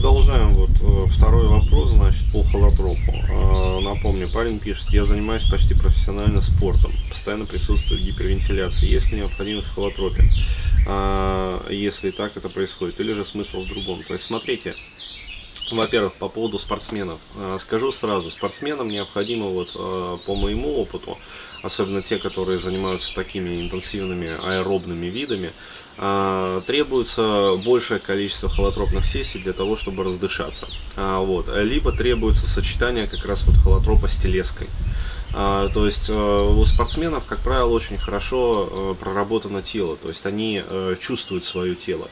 продолжаем вот э, второй вопрос, значит, по холотропу. Э, напомню, парень пишет, я занимаюсь почти профессионально спортом, постоянно присутствует гипервентиляция. Есть ли необходимость в холотропе? Э, если так это происходит, или же смысл в другом? То есть, смотрите, во-первых, по поводу спортсменов. Скажу сразу, спортсменам необходимо, вот по моему опыту, особенно те, которые занимаются такими интенсивными аэробными видами, а, требуется большее количество холотропных сессий для того, чтобы раздышаться. А, вот. Либо требуется сочетание как раз вот холотропа с телеской. А, то есть э, у спортсменов, как правило, очень хорошо э, проработано тело, то есть они э, чувствуют свое тело.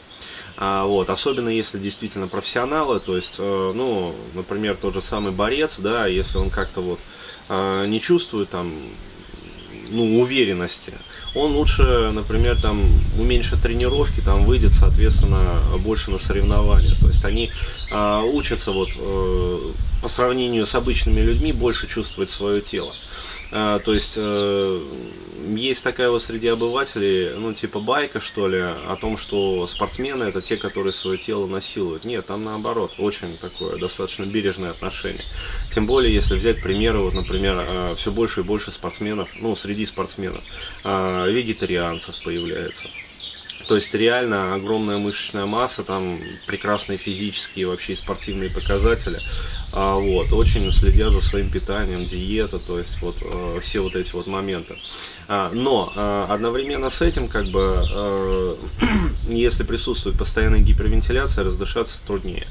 Вот, особенно если действительно профессионалы, то есть, ну, например, тот же самый борец, да, если он как-то вот не чувствует там ну, уверенности, он лучше, например, там уменьшит тренировки, там выйдет, соответственно, больше на соревнования. То есть они учатся вот по сравнению с обычными людьми больше чувствовать свое тело. А, то есть э, есть такая вот среди обывателей, ну типа байка что ли, о том, что спортсмены это те, которые свое тело насилуют. Нет, там наоборот, очень такое достаточно бережное отношение. Тем более, если взять примеры, вот, например, э, все больше и больше спортсменов, ну среди спортсменов, э, вегетарианцев появляется. То есть реально огромная мышечная масса, там прекрасные физические вообще спортивные показатели. А, вот, очень следя за своим питанием, диета, то есть вот э, все вот эти вот моменты. А, но э, одновременно с этим, как бы, э, если присутствует постоянная гипервентиляция, раздышаться труднее.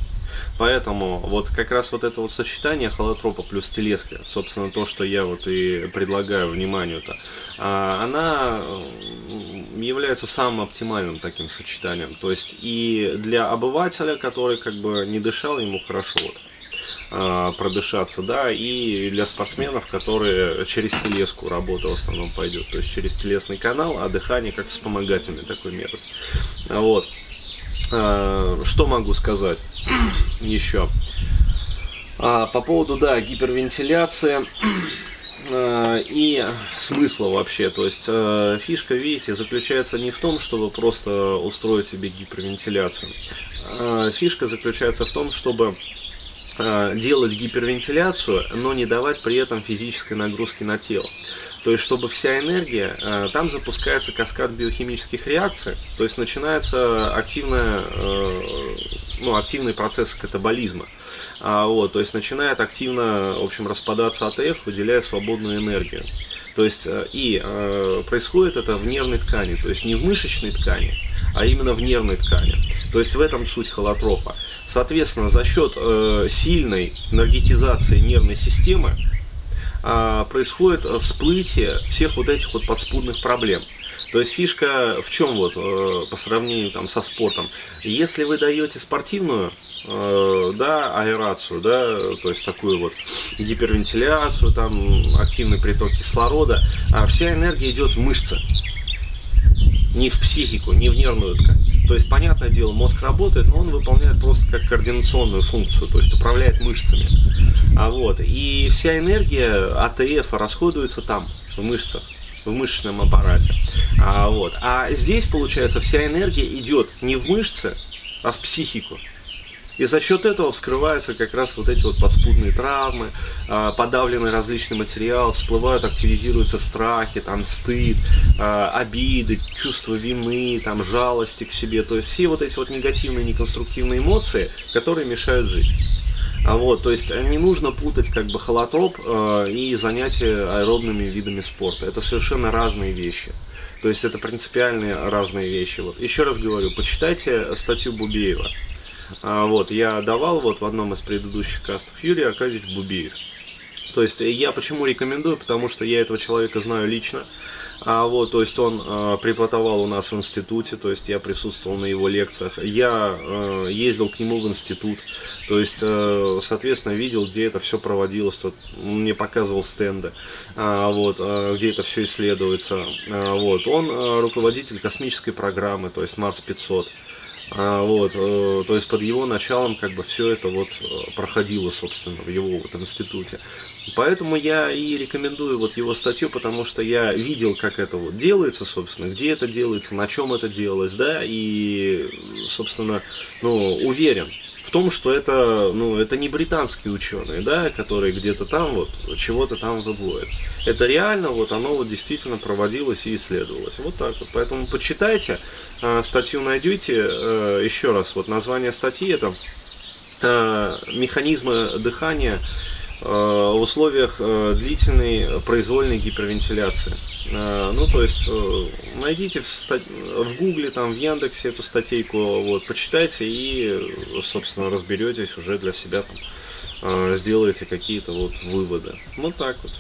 Поэтому вот как раз вот это вот сочетание холотропа плюс телеска, собственно то, что я вот и предлагаю вниманию-то, а, она является самым оптимальным таким сочетанием. То есть и для обывателя, который как бы не дышал, ему хорошо вот продышаться, да, и для спортсменов, которые через телеску работа в основном пойдет, то есть через телесный канал, а дыхание как вспомогательный такой метод. Вот. А, что могу сказать еще? А, по поводу, да, гипервентиляции а, и смысла вообще. То есть фишка, видите, заключается не в том, чтобы просто устроить себе гипервентиляцию. Фишка заключается в том, чтобы делать гипервентиляцию, но не давать при этом физической нагрузки на тело. То есть, чтобы вся энергия, э, там запускается каскад биохимических реакций, то есть начинается активная, э, ну, активный процесс катаболизма. А, вот, то есть начинает активно, в общем, распадаться АТФ, выделяя свободную энергию. То есть э, и э, происходит это в нервной ткани, то есть не в мышечной ткани, а именно в нервной ткани. То есть в этом суть холотропа. Соответственно, за счет э, сильной энергетизации нервной системы а, происходит всплытие всех вот этих вот подспудных проблем. То есть фишка в чем вот э, по сравнению там со спортом? Если вы даете спортивную э, да, аэрацию, да, то есть такую вот гипервентиляцию, там активный приток кислорода, а вся энергия идет в мышцы, не в психику, не в нервную ткань. То есть, понятное дело, мозг работает, но он выполняет просто как координационную функцию, то есть управляет мышцами. А вот, и вся энергия АТФ расходуется там, в мышцах в мышечном аппарате. А, вот. а здесь, получается, вся энергия идет не в мышцы, а в психику. И за счет этого вскрываются как раз вот эти вот подспудные травмы, а, подавленный различный материал, всплывают, активизируются страхи, там стыд, а, обиды, чувство вины, там жалости к себе. То есть все вот эти вот негативные, неконструктивные эмоции, которые мешают жить. А вот, то есть не нужно путать как бы холотроп э, и занятия аэробными видами спорта. Это совершенно разные вещи. То есть это принципиальные разные вещи. Вот. Еще раз говорю, почитайте статью Бубеева. А, вот, я давал вот в одном из предыдущих кастов Юрий Аркадьевич Бубеев. То есть я почему рекомендую, потому что я этого человека знаю лично. А, вот, то есть он э, преподавал у нас в институте, то есть я присутствовал на его лекциях. Я э, ездил к нему в институт, то есть, э, соответственно, видел, где это все проводилось. Тут он мне показывал стенды, э, вот, э, где это все исследуется. Э, вот, он э, руководитель космической программы, то есть Марс 500. А, вот, э, то есть под его началом как бы все это вот э, проходило, собственно, в его вот институте. Поэтому я и рекомендую вот его статью, потому что я видел, как это вот делается, собственно, где это делается, на чем это делалось, да, и, собственно, ну, уверен в том, что это, ну, это не британские ученые, да, которые где-то там вот чего-то там выводят. Это реально, вот оно вот действительно проводилось и исследовалось. Вот так вот. Поэтому почитайте, э, статью найдете. Э, еще раз, вот название статьи это э, «Механизмы дыхания Э, в условиях длительной произвольной гипервентиляции. Ну, то есть, найдите в, в Гугле, там, в Яндексе эту статейку, вот, почитайте и, собственно, разберетесь уже для себя, там, сделаете какие-то вот выводы. Вот так вот.